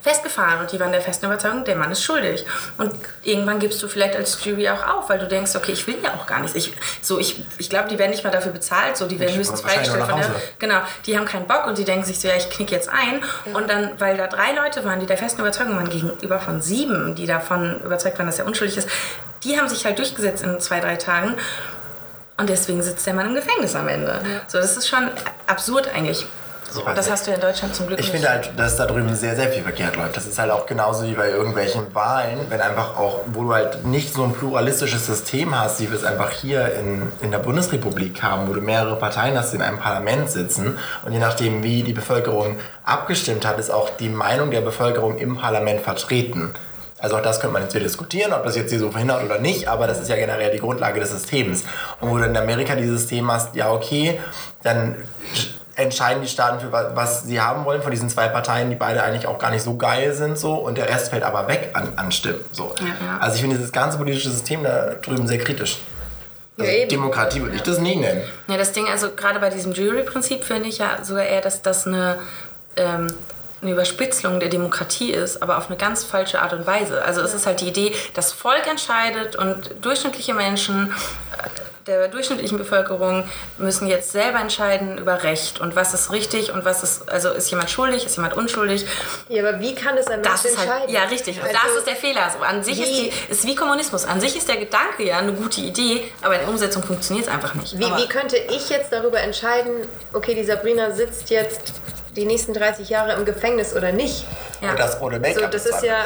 Speaker 3: festgefahren und die waren der festen Überzeugung, der Mann ist schuldig. Und irgendwann gibst du vielleicht als Jury auch auf, weil du denkst, okay, ich will ja auch gar nicht. Ich, so, ich, ich glaube, die werden nicht mal dafür bezahlt, so, die werden
Speaker 1: Ich
Speaker 3: höchstens freigestellt von der. Genau, die haben keinen Bock und die denken sich so, ja, ich knick jetzt ein. Und dann, weil da drei Leute waren, die der festen Überzeugung waren, gegenüber von sieben, die davon überzeugt waren, dass er unschuldig ist, die haben sich halt durchgesetzt in zwei, drei Tagen. Und deswegen sitzt der Mann im Gefängnis am Ende. So, das ist schon absurd eigentlich.
Speaker 1: So,
Speaker 3: das hast du ja in Deutschland zum Glück
Speaker 1: Ich
Speaker 3: nicht.
Speaker 1: finde halt, dass da drüben sehr, sehr viel verkehrt läuft. Das ist halt auch genauso wie bei irgendwelchen Wahlen, wenn einfach auch, wo du halt nicht so ein pluralistisches System hast, wie wir es einfach hier in, in der Bundesrepublik haben, wo du mehrere Parteien hast, die in einem Parlament sitzen und je nachdem, wie die Bevölkerung abgestimmt hat, ist auch die Meinung der Bevölkerung im Parlament vertreten. Also auch das könnte man jetzt wieder diskutieren, ob das jetzt hier so verhindert oder nicht, aber das ist ja generell die Grundlage des Systems. Und wo du in Amerika dieses System hast, ja okay, dann entscheiden die Staaten für wa- was sie haben wollen von diesen zwei Parteien, die beide eigentlich auch gar nicht so geil sind so und der Rest fällt aber weg an, an Stimmen. So.
Speaker 3: ja.
Speaker 1: Also ich finde dieses ganze politische System da drüben sehr kritisch. Also
Speaker 2: Ja.
Speaker 1: Demokratie würde ich das nie nennen.
Speaker 3: Ja, das Ding, also gerade bei diesem Jury-Prinzip finde ich ja sogar eher, dass das eine, ähm, eine Überspitzung der Demokratie ist, aber auf eine ganz falsche Art und Weise. Also es ist halt die Idee, das Volk entscheidet und durchschnittliche Menschen der durchschnittlichen Bevölkerung müssen jetzt selber entscheiden über Recht und was ist richtig und was ist, also ist jemand schuldig, ist jemand unschuldig.
Speaker 2: Ja, aber wie kann das ein Mensch
Speaker 3: Das ist halt,
Speaker 2: entscheiden?
Speaker 3: ja richtig, und
Speaker 2: Also,
Speaker 3: das ist der Fehler. So, an sich ist,
Speaker 2: wie-
Speaker 3: die, ist wie Kommunismus. An sich ist der Gedanke ja eine gute Idee, aber in der Umsetzung funktioniert es einfach nicht.
Speaker 2: Wie, wie könnte ich jetzt darüber entscheiden, okay, die Sabrina sitzt jetzt die nächsten 30 Jahre im Gefängnis oder nicht?
Speaker 3: Ja.
Speaker 1: Und das ohne Make-up.
Speaker 2: So, das ist ja,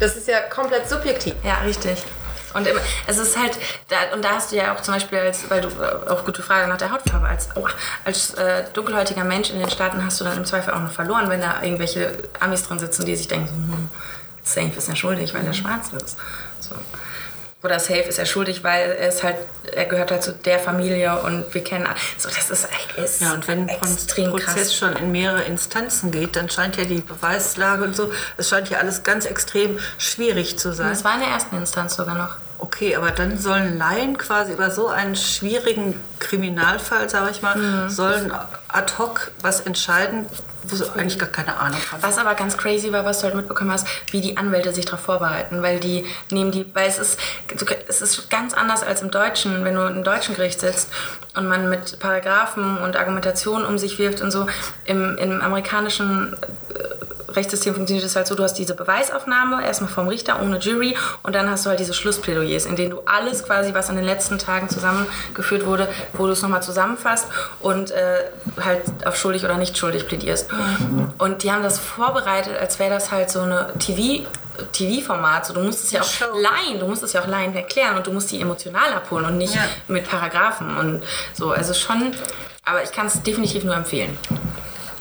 Speaker 2: das ist ja komplett subjektiv.
Speaker 3: Ja, richtig. Und immer, es ist halt, da, und da hast du ja auch zum Beispiel, als, weil du äh, auch gute Frage nach der Hautfarbe, als, oh, als äh, dunkelhäutiger Mensch in den Staaten hast du dann im Zweifel auch noch verloren, wenn da irgendwelche Amis drin sitzen, die sich denken, hm, safe ist er schuldig, weil er schwarz ist. So. Oder safe ist er schuldig, weil er ist halt, er gehört halt zu der Familie und wir kennen, so das ist, ist
Speaker 4: Ja, und wenn ein Prozess schon in mehrere Instanzen geht, dann scheint ja die Beweislage und so, es scheint ja alles ganz extrem schwierig zu sein.
Speaker 3: Das war in der ersten Instanz sogar noch.
Speaker 4: Okay, aber dann sollen Laien quasi über so einen schwierigen Kriminalfall, sage ich mal,
Speaker 3: Mhm.
Speaker 4: sollen ad hoc was entscheiden, wo sie eigentlich gar keine Ahnung haben.
Speaker 3: Was aber ganz crazy war, was du halt mitbekommen hast, wie die Anwälte sich darauf vorbereiten, weil die nehmen die, weil es ist, es ist ganz anders als im Deutschen, wenn du im deutschen Gericht sitzt und man mit Paragraphen und Argumentationen um sich wirft und so. Im, im amerikanischen äh, Rechtssystem funktioniert es halt so, du hast diese Beweisaufnahme erstmal vom Richter ohne Jury und dann hast du halt diese Schlussplädoyers, in denen du alles quasi, was in den letzten Tagen zusammengeführt wurde, wo du es nochmal zusammenfasst und äh, halt auf schuldig oder nicht schuldig plädierst. Und die haben das vorbereitet, als wäre das halt so eine TV- TV-Format. So, du musst es ja auch
Speaker 4: Show.
Speaker 3: Laien, du musst es ja auch Laien erklären und du musst die emotional abholen und nicht
Speaker 4: Ja.
Speaker 3: mit Paragraphen und so. Also schon, aber ich kann es definitiv nur empfehlen,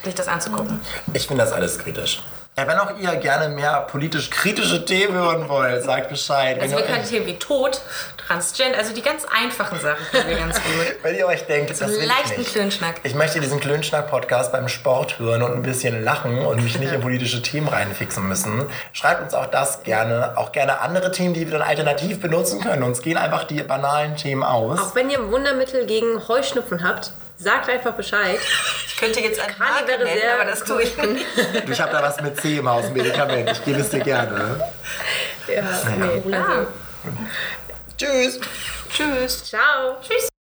Speaker 3: sich das anzugucken.
Speaker 1: Ich finde das alles kritisch. Ja, wenn auch ihr gerne mehr politisch kritische Themen hören wollt, sagt Bescheid.
Speaker 3: Also wir können Themen wie Tod, Transgender, also die ganz einfachen Sachen können wir ganz gut.
Speaker 1: wenn ihr euch denkt, das will ich
Speaker 3: Leichten
Speaker 1: nicht.
Speaker 3: Klönschnack.
Speaker 1: Ich möchte diesen Klönschnack-Podcast beim Sport hören und ein bisschen lachen und mich nicht in politische Themen reinfixen müssen. Schreibt uns auch das gerne. Auch gerne andere Themen, die wir dann alternativ benutzen können. Uns gehen einfach die banalen Themen aus.
Speaker 2: Auch wenn ihr ein Wundermittel gegen Heuschnupfen habt, sagt einfach Bescheid.
Speaker 4: Ich könnte jetzt
Speaker 2: Kali
Speaker 4: Marke
Speaker 2: wäre
Speaker 4: nennen,
Speaker 2: sehr
Speaker 4: aber das tue ich nicht.
Speaker 1: Du, ich habe da was mit C im Haus, ein Medikament. Ich gebe es dir gerne.
Speaker 2: Ja, nee, also,
Speaker 1: Tschüss.
Speaker 4: Tschüss.
Speaker 2: ciao.
Speaker 3: Tschüss.